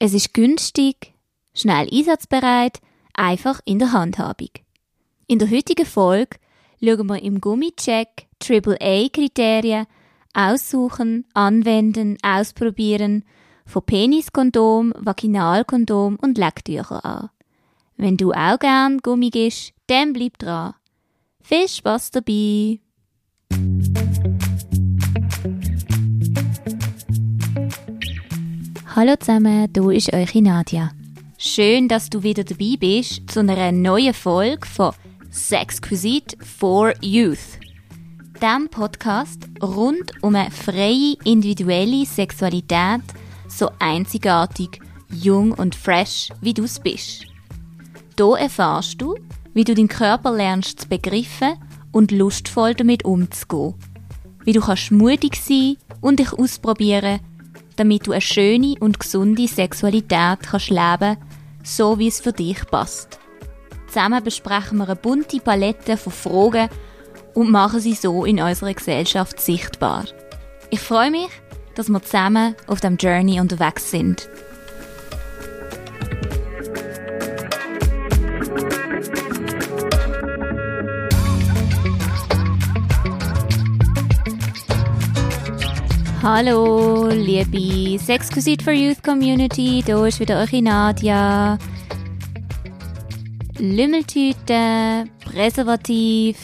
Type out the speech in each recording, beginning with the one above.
Es ist günstig, schnell einsatzbereit, einfach in der Handhabung. In der heutigen Folge schauen wir im Gummicheck AAA-Kriterien aussuchen, anwenden, ausprobieren von Peniskondom, Vaginalkondom und Lecktücher an. Wenn du auch gern Gummi gibst, dann bleib dran. Viel Spaß dabei! Hallo zusammen, du ist eure Nadia. Schön, dass du wieder dabei bist zu einer neuen Folge von Sexquisite for Youth. Dem Podcast rund um eine freie individuelle Sexualität, so einzigartig, jung und fresh, wie du es bist. Hier erfahrst du, wie du deinen Körper lernst zu begriffen und lustvoll damit umzugehen. Wie du kannst mutig sein und dich ausprobieren damit du eine schöne und gesunde Sexualität kannst leben so wie es für dich passt. Zusammen besprechen wir eine bunte Palette von Fragen und machen sie so in unserer Gesellschaft sichtbar. Ich freue mich, dass wir zusammen auf dem Journey unterwegs sind. Hallo, liebe Sexquisite for Youth Community, hier ist wieder eure Nadia. Lümmeltüte, Präservativ,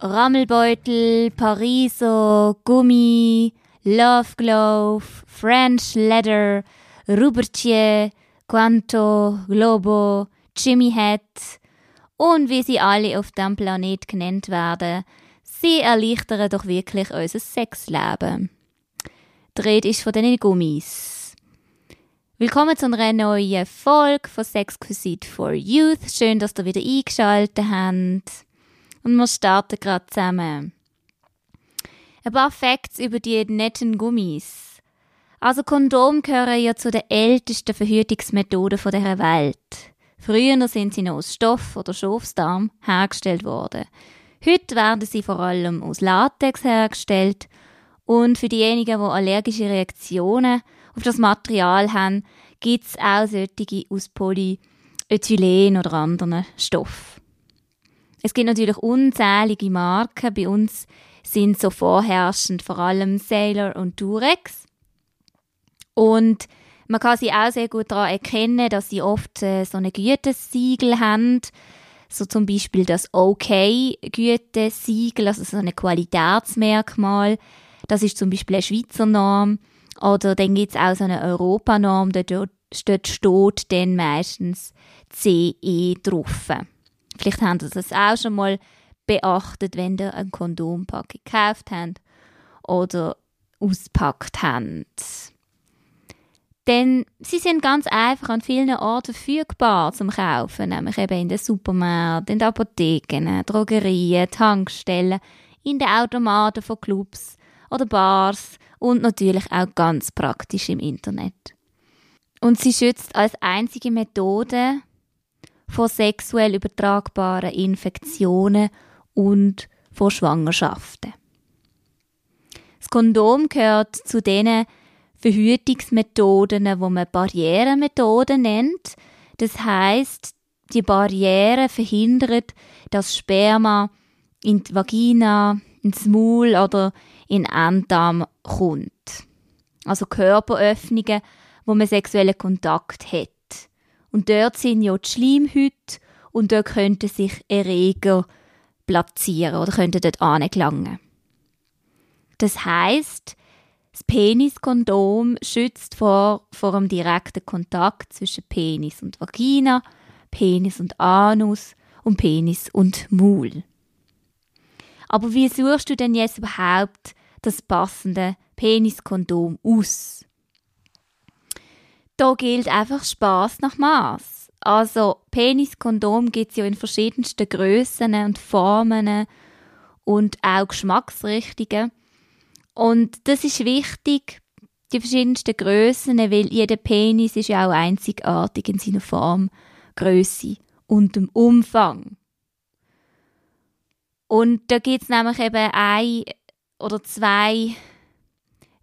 Rammelbeutel, Pariso, Gummi, Love Glove, French Leather, Rubertier, Quanto, Globo, Jimmy Hat und wie sie alle auf dem Planet genannt werden, sie erleichtern doch wirklich unser Sexleben. Die Rede ist von diesen Gummis. Willkommen zu einer neuen Folge von Sexquisite for Youth. Schön, dass ihr wieder eingeschaltet habt. Und wir starten gerade zusammen. Ein paar Facts über die netten Gummis. Also Kondom gehören ja zu den ältesten Verhütungsmethoden dieser Welt. Früher sind sie noch aus Stoff oder Schafsdarm hergestellt worden. Heute werden sie vor allem aus Latex hergestellt und für diejenigen, die allergische Reaktionen auf das Material haben, gibt es auch solche aus Polyethylen oder anderen Stoffen. Es gibt natürlich unzählige Marken. Bei uns sind so vorherrschend vor allem Sailor und Durex. Und man kann sie auch sehr gut daran erkennen, dass sie oft äh, so eine Gütesiegel haben. So zum Beispiel das OK-Gütesiegel, also so ein Qualitätsmerkmal. Das ist zum Beispiel eine Schweizer Norm. Oder dann gibt es auch so eine Europanorm, dort, dort steht dann meistens CE drauf. Vielleicht haben Sie das auch schon mal beachtet, wenn ihr ein Kondompack gekauft habt oder auspackt habt. Denn sie sind ganz einfach an vielen Orten verfügbar zum Kaufen, nämlich eben in den Supermärkten, in den Apotheken, Drogerien, Tankstellen, in den Automaten von Clubs oder Bars und natürlich auch ganz praktisch im Internet. Und sie schützt als einzige Methode vor sexuell übertragbaren Infektionen und vor Schwangerschaften. Das Kondom gehört zu denen Verhütungsmethoden, wo man Barrieremethoden nennt. Das heißt, die Barriere verhindert, dass Sperma in die Vagina, ins Maul oder in Enddarm kommt. Also Körperöffnungen, wo man sexuellen Kontakt hat. Und dort sind ja die Schleimhäute und dort könnten sich Erreger platzieren oder könnten dort angelangen. Das heißt, das Peniskondom schützt vor, vor dem direkten Kontakt zwischen Penis und Vagina, Penis und Anus und Penis und Maul. Aber wie suchst du denn jetzt überhaupt das passende Peniskondom aus? Da gilt einfach Spaß nach Maß. Also Peniskondom gibt es ja in verschiedensten Größen und Formen und auch Geschmacksrichtungen. Und das ist wichtig, die verschiedensten Größen, weil jeder Penis ist ja auch einzigartig in seiner Form, Größe und dem Umfang. Und da gibt es nämlich eben ein oder zwei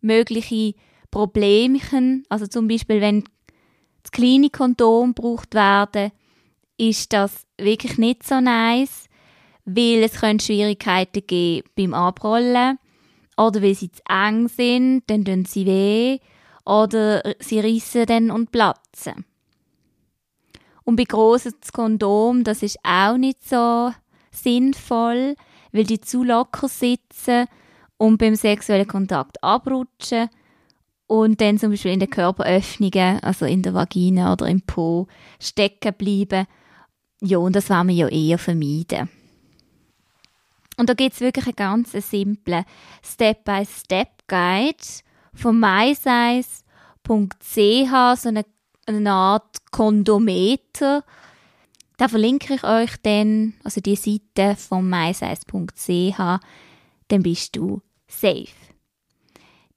mögliche Problemchen. Also zum Beispiel, wenn das kleine Kondom gebraucht werden, ist das wirklich nicht so nice, weil es können Schwierigkeiten geben beim Abrollen oder weil sie zu eng sind, dann tun sie weh oder sie rissen dann und platzen. Und bei grossen Kondom, das ist auch nicht so sinnvoll, weil die zu locker sitzen und beim sexuellen Kontakt abrutschen und dann zum Beispiel in den Körperöffnungen, also in der Vagina oder im Po, stecken bleiben. Ja, und das wollen wir ja eher vermeiden. Und da gibt es wirklich einen ganz simplen Step-by-Step-Guide von mysize.ch, so eine, eine Art Kondometer. Da verlinke ich euch dann, also die Seite von mysize.ch, dann bist du safe.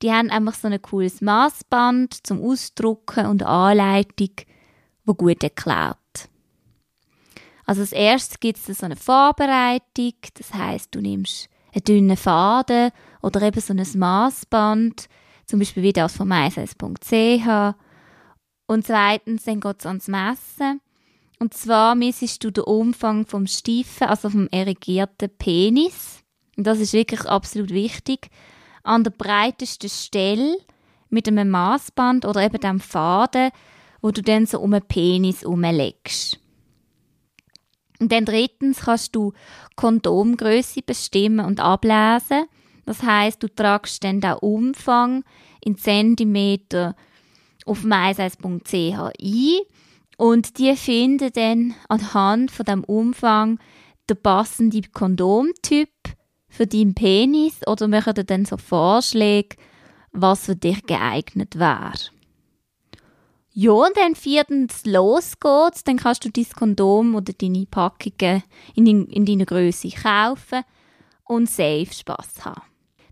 Die haben einfach so ein cooles Maßband zum Ausdrucken und Anleitung, wo gut erklärt. Also als erstes gibt es so eine Vorbereitung, das heißt, du nimmst einen dünnen Faden oder eben so ein Maßband, zum Beispiel wie das von mysize.ch. Und zweitens, dann geht es ans Messen. Und zwar messest du den Umfang vom steifen, also vom erigierten Penis. Und das ist wirklich absolut wichtig. An der breitesten Stelle mit einem Maßband oder eben dem Faden, wo du dann so um den Penis umlegst. Und dann drittens kannst du Kondomgröße bestimmen und ablesen. Das heißt, du tragst dann den Umfang in Zentimeter auf mysize.ch ein und die finden dann anhand von dem Umfang den passenden Kondomtyp für deinen Penis oder machen dir dann so Vorschläge, was für dich geeignet wäre. Ja, und dann viertens los geht's, dann kannst du dein Kondom oder deine Packungen in, in deiner Größe kaufen und safe Spaß haben.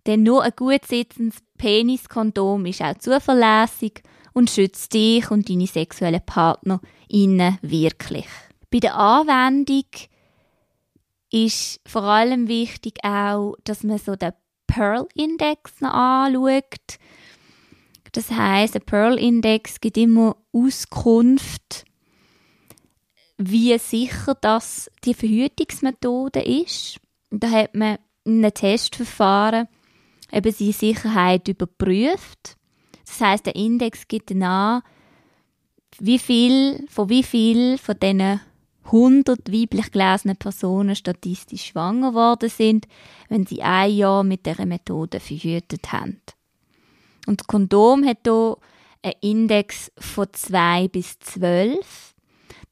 Denn nur ein gut sitzendes Peniskondom ist auch zuverlässig und schützt dich und deine sexuellen Partner innen wirklich. Bei der Anwendung ist vor allem wichtig auch, dass man so den Pearl-Index anschaut. Das heißt, der Pearl-Index gibt immer Auskunft, wie sicher das die Verhütungsmethode ist. Da hat man in einem Testverfahren eben seine Sicherheit überprüft. Das heißt, der Index gibt an, wie viel, von wie viel von diesen 100 weiblich gelesenen Personen statistisch schwanger worden sind, wenn sie ein Jahr mit dieser Methode verhütet haben. Und das Kondom hat hier einen Index von 2 bis 12.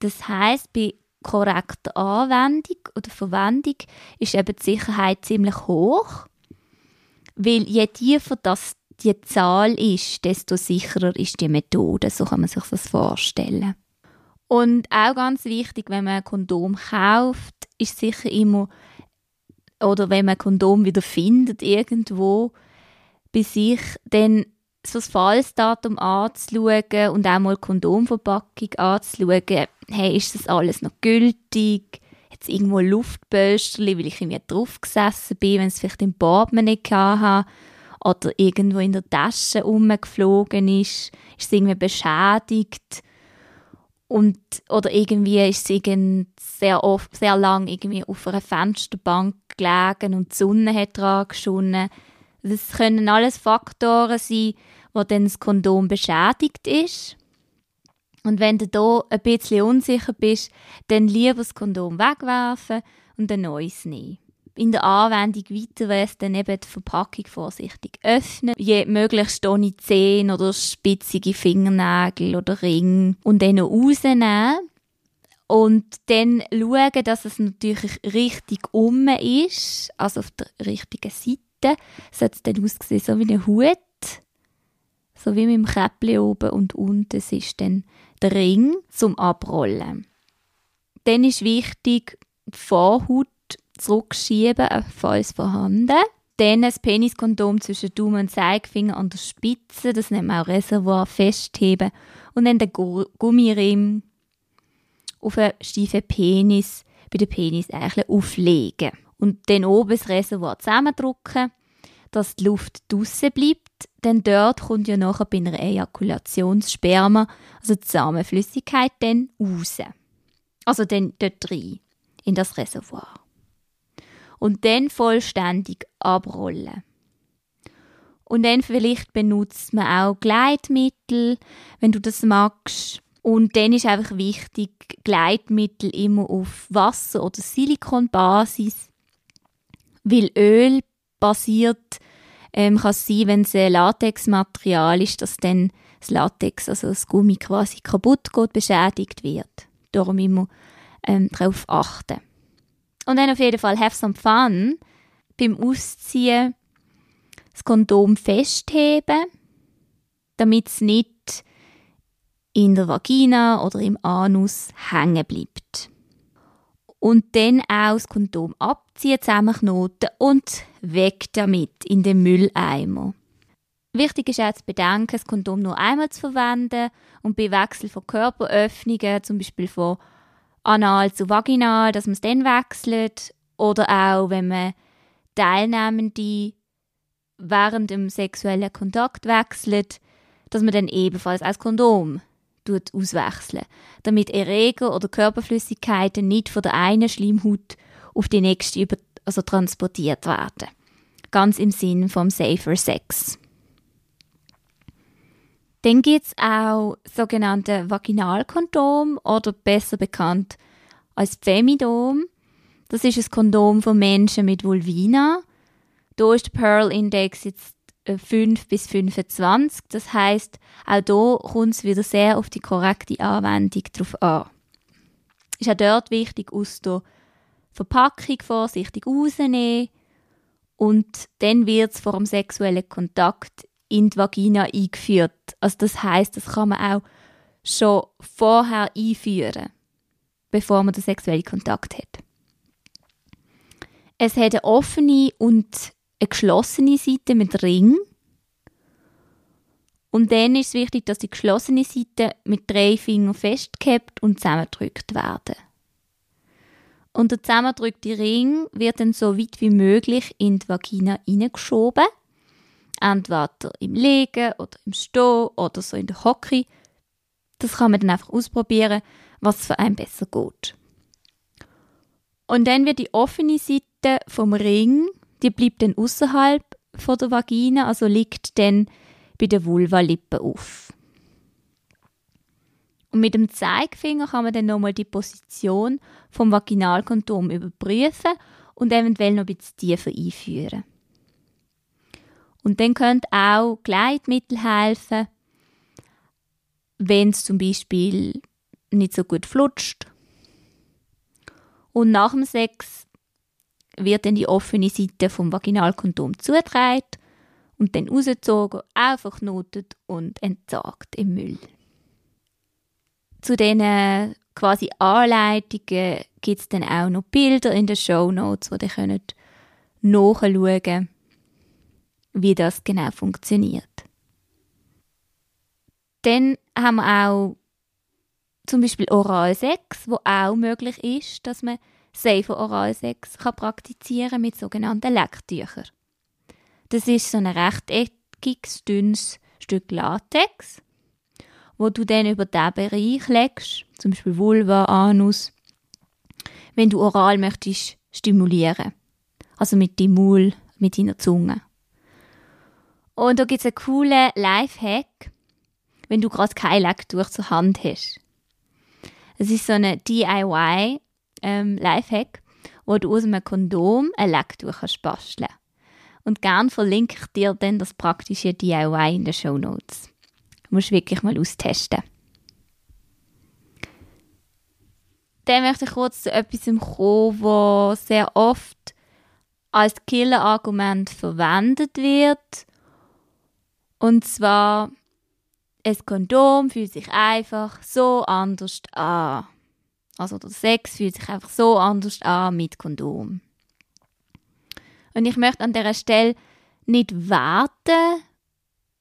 Das heißt, bei korrekter Anwendung oder Verwendung ist eben die Sicherheit ziemlich hoch, weil je tiefer das die Zahl ist, desto sicherer ist die Methode. So kann man sich das vorstellen. Und auch ganz wichtig, wenn man ein Kondom kauft, ist sicher immer, oder wenn man ein Kondom wieder findet irgendwo, bei sich dann so das Fallsdatum anzuschauen und auch mal die Kondomverpackung anzuschauen. Hey, ist das alles noch gültig? Jetzt irgendwo ein Luftbösterchen, weil ich irgendwie drauf gesessen bin, wenn es vielleicht im Portemonnaie hatte oder irgendwo in der Tasche rumgeflogen ist, ist es irgendwie beschädigt und oder irgendwie ist es sehr oft, sehr lang irgendwie auf einer Fensterbank gelegen und die Sonne hat dran geschonnen das können alles Faktoren sein, wo dann das Kondom beschädigt ist. Und wenn du da ein bisschen unsicher bist, dann lieber das Kondom wegwerfen und ein neues nehmen. In der Anwendung weiter wäre es dann eben die Verpackung vorsichtig öffnen, je möglichst ohne Zehen oder spitzige Fingernägel oder Ring und dann noch rausnehmen und dann schauen, dass es natürlich richtig um ist, also auf der richtigen Seite sollte es dann aussehen, so wie ein Hut. So wie mit dem Käppchen oben und unten ist dann der Ring zum Abrollen. Dann ist wichtig, die Vorhaut zurückschieben, falls vorhanden. Dann ein Peniskondom zwischen Daumen und Zeigefinger an der Spitze, das nennt man auch Reservoir, festheben. Und dann den Gummirim auf einen steifen Penis, bei den Penis eigentlich auflegen und dann oben das Reservoir zusammendrücken, dass die Luft draussen bleibt denn dort kommt ja nachher bei einer Ejakulation Sperma, also die Samenflüssigkeit, dann raus. Also dann dort rein, in das Reservoir. Und dann vollständig abrollen. Und dann vielleicht benutzt man auch Gleitmittel, wenn du das magst. Und dann ist einfach wichtig, Gleitmittel immer auf Wasser- oder Silikonbasis, weil Öl basiert ähm, kann es sein, wenn es ein Latexmaterial ist, dass dann das Latex, also das Gummi quasi kaputt geht, beschädigt wird. Darum immer ähm, darauf achten. Und dann auf jeden Fall have some fun beim Ausziehen das Kondom festheben, damit es nicht in der Vagina oder im Anus hängen bleibt. Und dann auch das Kondom abziehen, zusammenknoten und weg damit in den Mülleimer. Wichtig ist auch zu bedenken, das Kondom nur einmal zu verwenden und bei Wechsel von Körperöffnungen, zum Beispiel von anal zu vaginal, dass man es dann wechselt. Oder auch, wenn man Teilnehmende während dem sexuellen Kontakt wechselt, dass man dann ebenfalls als Kondom auswechseln, damit Erreger oder Körperflüssigkeiten nicht von der einen Schleimhaut auf die nächste über, also transportiert werden. Ganz im Sinn vom Safer Sex. Dann gibt es auch sogenannte Vaginalkondom oder besser bekannt als Femidom. Das ist ein Kondom von Menschen mit Vulvina. Da ist der Pearl Index jetzt 5 äh, bis 25. Das heißt, auch hier kommt es wieder sehr auf die korrekte Anwendung drauf an. Ist auch dort wichtig, aus der Verpackung vorsichtig rausnehmen und dann wird es vor dem sexuellen Kontakt in die Vagina eingeführt. Also das heißt, das kann man auch schon vorher einführen, bevor man den sexuellen Kontakt hat. Es hat eine offene und eine geschlossene Seite mit Ring. Und dann ist es wichtig, dass die geschlossene Seite mit drei Fingern festgehabt und zusammengedrückt werden. Und der zusammengedrückte Ring wird dann so weit wie möglich in die Vagina hineingeschoben. Entweder im Liegen oder im Stehen oder so in der Hocke. Das kann man dann einfach ausprobieren, was für einen besser geht. Und dann wird die offene Seite vom Ring die bleibt dann außerhalb von der Vagina, also liegt dann bei der Vulvalippe auf. Und mit dem Zeigefinger kann man dann nochmal die Position vom Vaginalkondom überprüfen und eventuell noch ein bisschen tiefer einführen. Und dann können auch Gleitmittel helfen, wenn es zum Beispiel nicht so gut flutscht. Und nach dem Sex wird dann die offene Seite vom Vaginalkondom zugetragen und dann rausgezogen, aufgeknotet und entsorgt im Müll. Zu diesen quasi Anleitungen gibt es dann auch noch Bilder in den Show Notes, wo ihr könnt nachschauen wie das genau funktioniert. Dann haben wir auch zum Beispiel Oralsex, wo auch möglich ist, dass man safer Oralsex kann praktizieren mit sogenannten Lecktüchern. Das ist so ein rechteckiges, dünnes Stück Latex, wo du dann über diesen Bereich legst, zum Beispiel Vulva, Anus, wenn du oral möchtest stimulieren. Also mit dem Maul, mit deiner Zunge. Und da gibt es einen coolen Lifehack, wenn du gerade kein Lecktuch zur Hand hast. Es ist so eine DIY ähm, Lifehack, wo du aus einem Kondom ein Lecktuch kannst basteln Und gern verlinke ich dir dann das praktische DIY in den Show Notes. Du musst wirklich mal austesten. Dann möchte ich kurz zu etwas kommen, was sehr oft als Killer-Argument verwendet wird. Und zwar, ein Kondom fühlt sich einfach so anders an. Also der Sex fühlt sich einfach so anders an mit Kondom. Und ich möchte an dieser Stelle nicht warten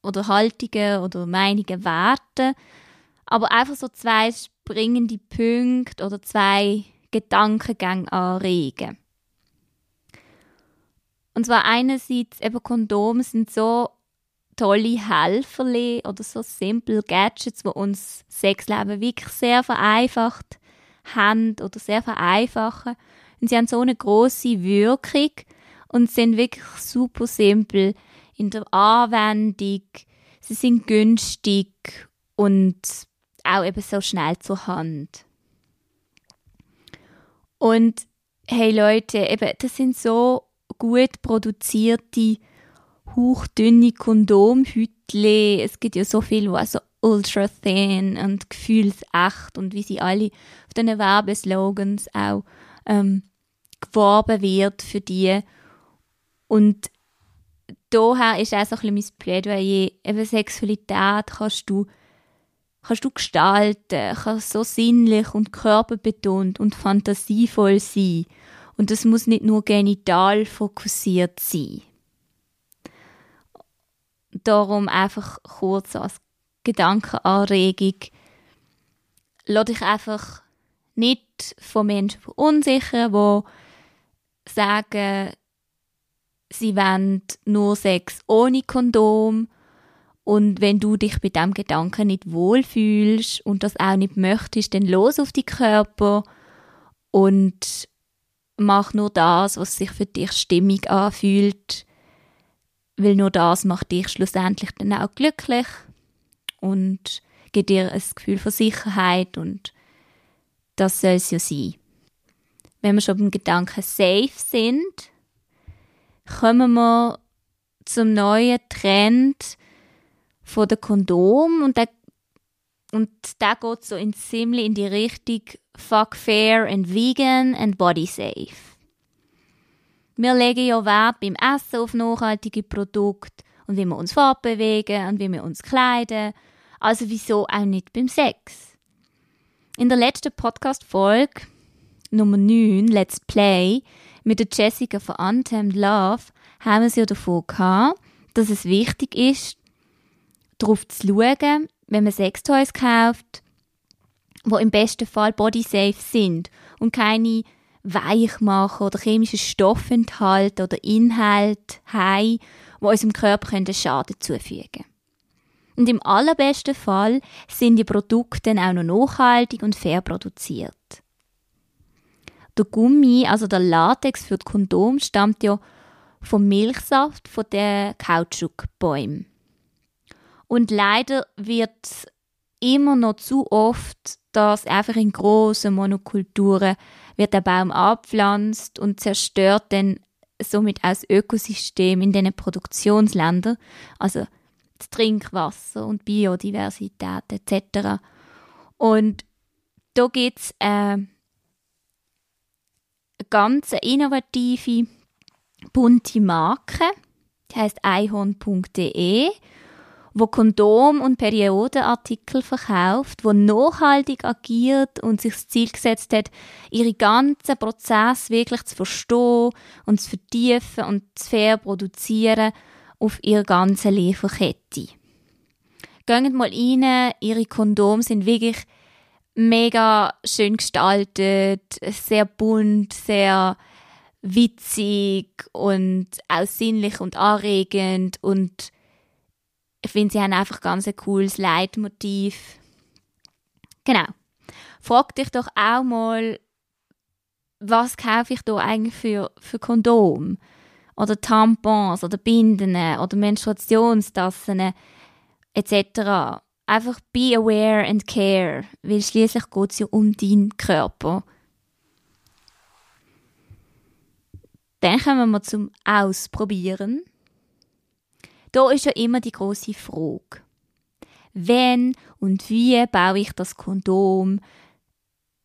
oder Haltungen oder Meinungen warten, aber einfach so zwei springende Punkte oder zwei Gedankengänge anregen. Und zwar einerseits eben Kondome sind so tolle Helferli oder so simple Gadgets, die uns Sexleben wirklich sehr vereinfacht haben oder sehr vereinfachen. Und sie haben so eine große Wirkung und sind wirklich super simpel in der Anwendung. Sie sind günstig und auch eben so schnell zur Hand. Und hey Leute, eben, das sind so gut produzierte, hauchdünne Kondomhütli. Es gibt ja so viel, was so ultra thin und gefühlsecht und wie sie alle auf diesen Werbeslogans auch ähm, geworben wird für die. Und daher ist auch so ein bisschen mein Plädoyer, eben Sexualität kannst du kannst du gestalten, kann so sinnlich und körperbetont und fantasievoll sein. Und das muss nicht nur genital fokussiert sein. Darum einfach kurz als Gedankenanregung. Lass dich einfach nicht von Menschen verunsichern, die sagen, sie wollen nur Sex ohne Kondom und wenn du dich mit dem Gedanken nicht wohlfühlst und das auch nicht möchtest, dann los auf die Körper und mach nur das, was sich für dich stimmig anfühlt, weil nur das macht dich schlussendlich dann auch glücklich und gibt dir ein Gefühl von Sicherheit und das soll es ja sein. Wenn wir schon beim Gedanken safe sind, kommen wir zum neuen Trend, von der Kondom und der, und der geht so in ziemlich in die Richtung Fuck fair and vegan and body safe. Wir legen ja Wert beim Essen auf nachhaltige Produkte und wie wir uns fortbewegen und wie wir uns kleiden. Also wieso auch nicht beim Sex? In der letzten Podcast-Folge, Nummer 9, Let's Play, mit der Jessica von Untamed Love, haben wir es ja davon gehabt, dass es wichtig ist, darauf zu schauen, wenn man Sextoys kauft, wo im besten Fall bodysafe sind und keine Weichmacher oder chemische Stoffe enthalten oder Inhalte haben, die unserem Körper Schaden zufügen können. Und im allerbesten Fall sind die Produkte dann auch noch nachhaltig und fair produziert. Der Gummi, also der Latex für das Kondom, stammt ja vom Milchsaft von den Kautschukbäumen. Und leider wird immer noch zu oft, dass einfach in großen Monokulturen wird der Baum abpflanzt und zerstört dann somit das Ökosystem in diesen Produktionsländern, also das Trinkwasser und Biodiversität etc. Und da gibt es äh, eine ganz innovative, bunte Marke, die heißt einhorn.de wo Kondom- und Periodenartikel verkauft, wo nachhaltig agiert und sich das Ziel gesetzt hat, ihre ganzen Prozess wirklich zu verstehen und zu vertiefen und zu fair produzieren auf ihrer ganzen Lieferkette. Geht mal rein, ihre Kondome sind wirklich mega schön gestaltet, sehr bunt, sehr witzig und auch sinnlich und anregend und ich finde, sie haben einfach ganz ein cooles Leitmotiv. Genau. Frag dich doch auch mal, was kaufe ich da eigentlich für, für Kondom? Oder Tampons oder Binden oder Menstruationstassen etc. Einfach be aware and care, weil schließlich geht es ja um deinen Körper. Dann kommen wir zum Ausprobieren. Da ist ja immer die große Frage. Wenn und wie baue ich das Kondom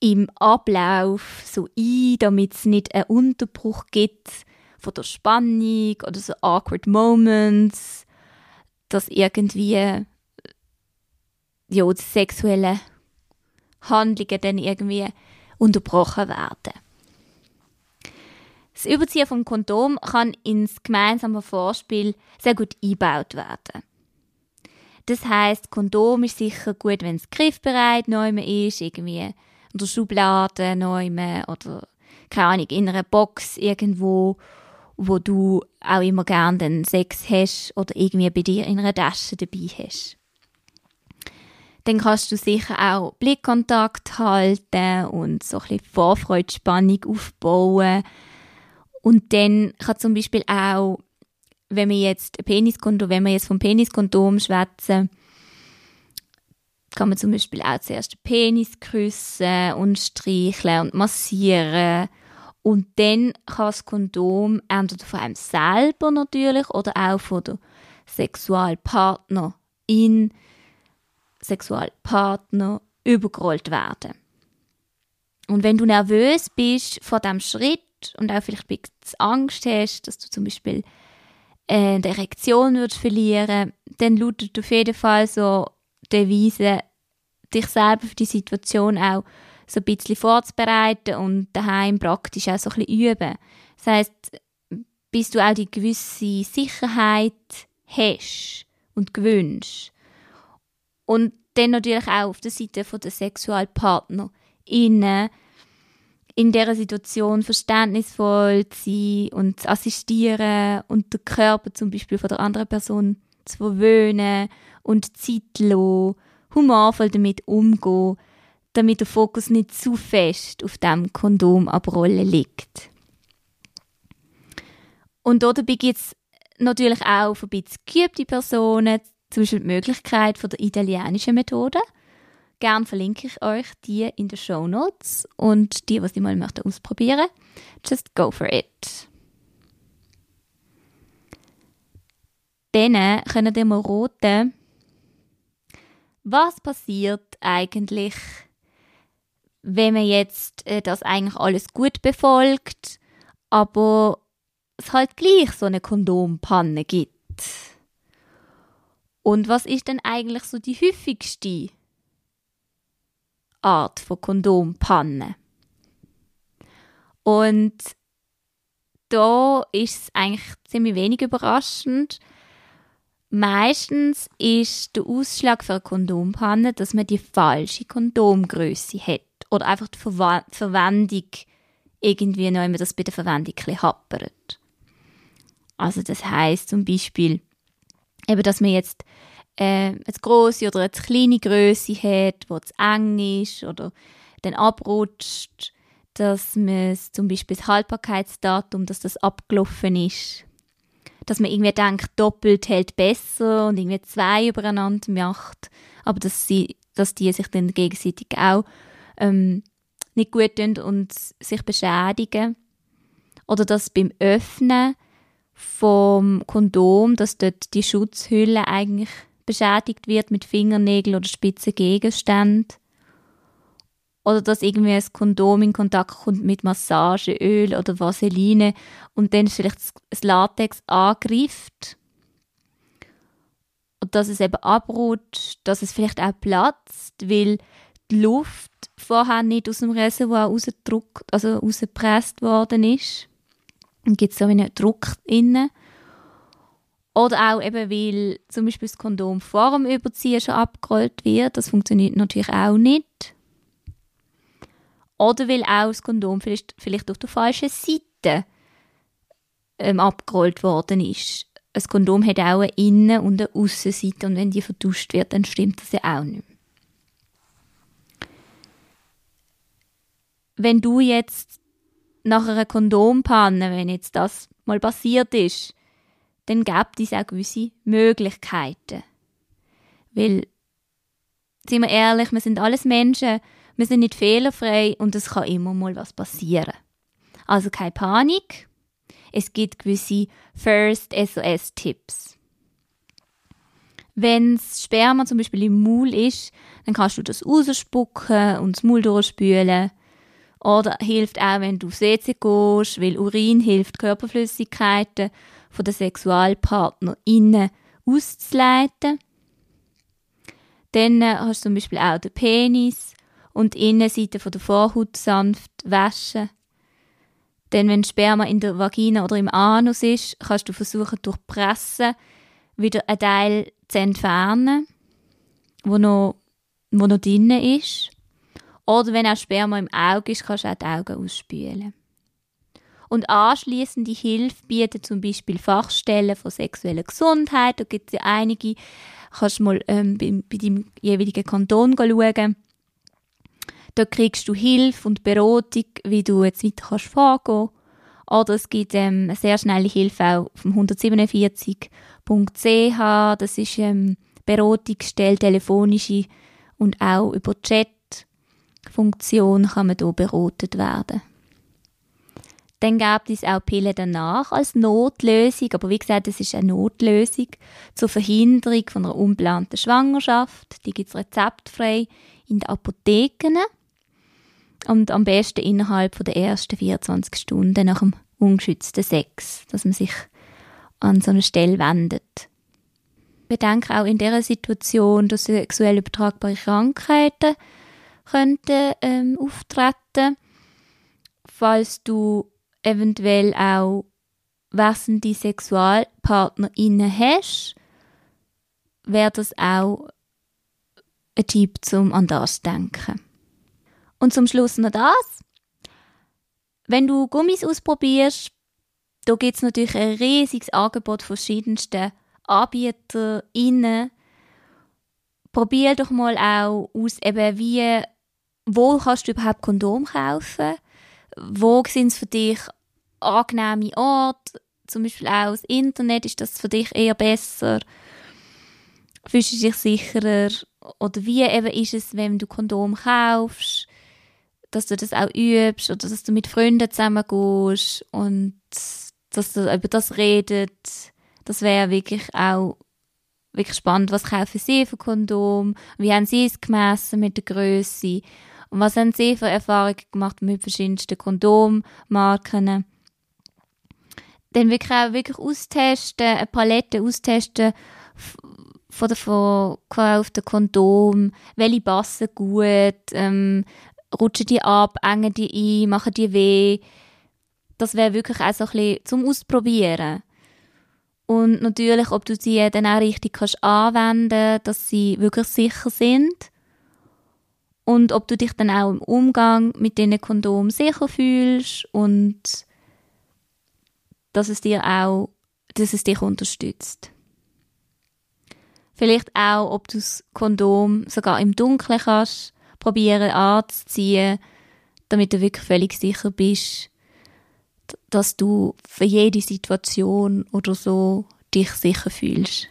im Ablauf so ein, damit es nicht einen Unterbruch gibt von der Spannung oder so awkward Moments, dass irgendwie ja, die sexuellen Handlungen dann irgendwie unterbrochen werden. Das Überziehen vom Kondom kann ins gemeinsame Vorspiel sehr gut eingebaut werden. Das heißt, Kondom ist sicher gut, wenn es griffbereit neu ist, irgendwie in der Schublade neu oder keine Ahnung, in einer Box irgendwo. wo du auch immer gerne den Sex hast oder irgendwie bei dir in einer Tasche dabei hast. Dann kannst du sicher auch Blickkontakt halten und so ein bisschen Vorfreude, Spannung aufbauen. Und dann kann zum Beispiel auch, wenn wir jetzt Peniskondom, wenn wir jetzt vom Peniskondom schwätzen, kann man zum Beispiel auch zuerst den Penis küssen und streicheln und massieren. Und dann kann das Kondom entweder von einem selber natürlich oder auch von der Sexualpartnerin, Sexualpartner übergerollt werden. Und wenn du nervös bist vor dem Schritt und auch vielleicht ein bisschen Angst hast, dass du zum Beispiel äh, die Erektion würdest verlieren, dann lautet auf jeden Fall so Devise, dich selber für die Situation auch so ein bisschen vorzubereiten und daheim praktisch auch so ein bisschen üben. Das heisst, bis du auch die gewisse Sicherheit hast und gewünscht. Und dann natürlich auch auf der Seite der Sexualpartner innen in dieser Situation verständnisvoll zu sein und zu assistieren und den Körper zum Beispiel von der anderen Person zu verwöhnen und zeitlos humorvoll damit umgehen, damit der Fokus nicht zu fest auf dem Kondom abrollen liegt. Und dabei gibt es natürlich auch für ein bisschen geübte Personen, zum Beispiel die Möglichkeit von der italienischen Methode. Gern verlinke ich euch die in den Show Notes und die, was die mal möchten ausprobieren, just go for it. Dann können ihr mal roten, was passiert eigentlich, wenn man jetzt äh, das eigentlich alles gut befolgt, aber es halt gleich so eine Kondompanne gibt. Und was ist denn eigentlich so die häufigste Art von Kondompanne? Und da ist es eigentlich ziemlich wenig überraschend, Meistens ist der Ausschlag für eine Kondompanne, dass man die falsche Kondomgröße hat oder einfach die Ver Verwendung irgendwie noch immer das bei der Verwendung ein happert. Also das heißt zum Beispiel, eben, dass man jetzt äh, eine große oder eine kleine Größe hat, wo es eng ist oder dann abrutscht, dass man zum Beispiel das Haltbarkeitsdatum, dass das abgelaufen ist dass man irgendwie denkt, doppelt hält besser und irgendwie zwei übereinander macht, aber dass, sie, dass die sich dann gegenseitig auch ähm, nicht gut tun und sich beschädigen. Oder dass beim Öffnen vom Kondom, dass dort die Schutzhülle eigentlich beschädigt wird mit Fingernägeln oder spitzen Gegenständen. Oder dass irgendwie ein Kondom in Kontakt kommt mit Massageöl oder Vaseline und dann vielleicht das Latex angreift. Und dass es eben abrutscht, dass es vielleicht auch platzt, weil die Luft vorher nicht aus dem Reservoir rausgedruckt, also rausgepresst worden ist. Und gibt es so einen Druck innen. Oder auch eben, weil zum Beispiel das Kondom vor dem Überziehen schon abgerollt wird. Das funktioniert natürlich auch nicht. Oder weil auch das Kondom vielleicht, vielleicht auf der falschen Seite ähm, abgerollt worden ist. Ein Kondom hat auch eine Innen- und eine Aussenseite und wenn die vertauscht wird, dann stimmt das ja auch nicht mehr. Wenn du jetzt nach einer Kondompanne, wenn jetzt das mal passiert ist, dann gibt es auch gewisse Möglichkeiten. Weil, sind wir ehrlich, wir sind alles Menschen wir sind nicht fehlerfrei und es kann immer mal was passieren. Also keine Panik. Es gibt gewisse First SOS-Tipps. Wenn das Sperma zum Beispiel im Maul ist, dann kannst du das rausspucken und das Maul durchspülen. Oder hilft auch, wenn du aufs WC gehst, weil Urin hilft, Körperflüssigkeiten von den Sexualpartner innen auszuleiten. Dann äh, hast du zum Beispiel auch den Penis und die Innenseite von der Vorhaut sanft waschen. Denn wenn Sperma in der Vagina oder im Anus ist, kannst du versuchen, durch Pressen wieder einen Teil zu entfernen, wo noch, wo noch drin ist. Oder wenn auch Sperma im Auge ist, kannst du auch die Augen ausspülen. Und anschließende Hilfe bieten zum Beispiel Fachstellen von sexueller Gesundheit. Da gibt es ja einige. Kannst mal ähm, bei, bei deinem jeweiligen Kanton schauen. Da kriegst du Hilfe und Beratung, wie du jetzt weiter kannst vorgehen Oder es gibt ähm, eine sehr schnelle Hilfe auch vom 147.ch. Das ist ähm, Beratungsstelle, telefonische und auch über Chat-Funktion kann man hier beratet werden. Dann gibt es auch Pillen danach als Notlösung, aber wie gesagt, es ist eine Notlösung zur Verhinderung von einer unplanten Schwangerschaft. Die gibt es rezeptfrei in den Apotheken und am besten innerhalb der ersten 24 Stunden nach dem ungeschützten Sex, dass man sich an so eine Stelle wendet. Bedenke auch in dieser Situation, dass sexuell übertragbare Krankheiten könnten ähm, auftreten, falls du eventuell auch wechselnde SexualpartnerInnen hast, wäre das auch ein Tipp zum an das denken. Und zum Schluss noch das. Wenn du Gummis ausprobierst, da gibt es natürlich ein riesiges Angebot verschiedensten AnbieterInnen. Probier doch mal auch aus, eben wie, wo kannst du überhaupt Kondom kaufen? Wo sind es für dich angenehme Orte? Zum Beispiel auch das Internet, ist das für dich eher besser? Fühlst du dich sicherer? Oder wie eben ist es, wenn du Kondom kaufst? dass du das auch übst oder dass du mit Freunden zusammen gehst und dass du über das redet. Das wäre wirklich auch wirklich spannend. Was kaufen sie für Kondom? Wie haben sie es gemessen mit der Größe? Und was haben sie für Erfahrungen gemacht mit verschiedensten Kondommarken? Dann wirklich auch wirklich austesten, eine Palette austesten von der von gekauften Kondom, welche passen gut, ähm, rutschen die ab, engen die ein, machen die weh. Das wäre wirklich auch so ein bisschen zum Ausprobieren. Und natürlich, ob du sie dann auch richtig kannst anwenden dass sie wirklich sicher sind. Und ob du dich dann auch im Umgang mit diesen Kondom sicher fühlst und dass es dir auch, dass es dich unterstützt. Vielleicht auch, ob du das Kondom sogar im Dunkeln kannst probieren anzuziehen, damit du wirklich völlig sicher bist, dass du für jede Situation oder so dich sicher fühlst.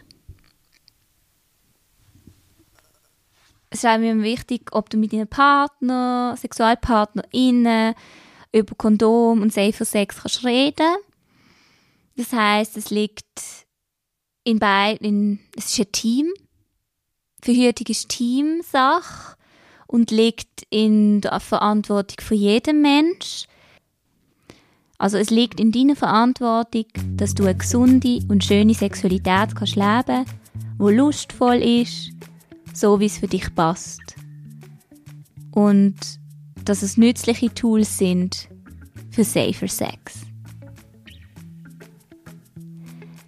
Es ist mir wichtig, ob du mit deinem Partner, SexualpartnerInnen über Kondom und Safer Sex kannst reden. Das heißt, es liegt in beiden, es ist ein Team. Verhütung ist Teamsache und liegt in der Verantwortung von jedem Mensch. Also es liegt in deiner Verantwortung, dass du eine gesunde und schöne Sexualität kannst leben, wo lustvoll ist, so wie es für dich passt. Und dass es nützliche Tools sind für safer Sex.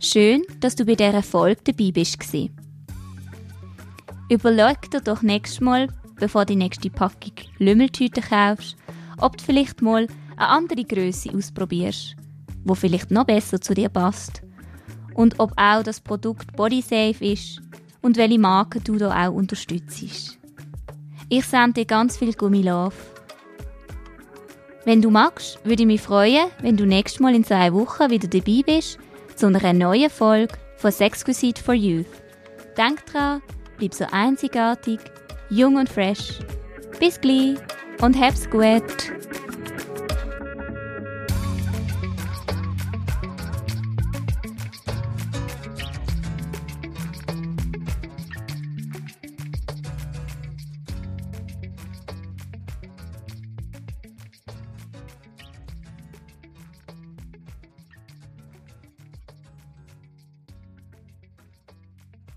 Schön, dass du bei dieser Folge dabei bist. Überleg dir doch nächstes Mal, bevor du die nächste Packung Lümmeltüte kaufst, ob du vielleicht mal eine andere Größe ausprobierst, wo vielleicht noch besser zu dir passt und ob auch das Produkt bodysafe ist und welche Marke du da auch unterstützt. Ich sende dir ganz viel Gummilove. Wenn du magst, würde ich mich freuen, wenn du nächstes Mal in zwei Wochen wieder dabei bist zu einer neuen Folge von Sexquisite for Youth. Denk dran, bleib so einzigartig jung und fresh. Bis gleich und hab's gut!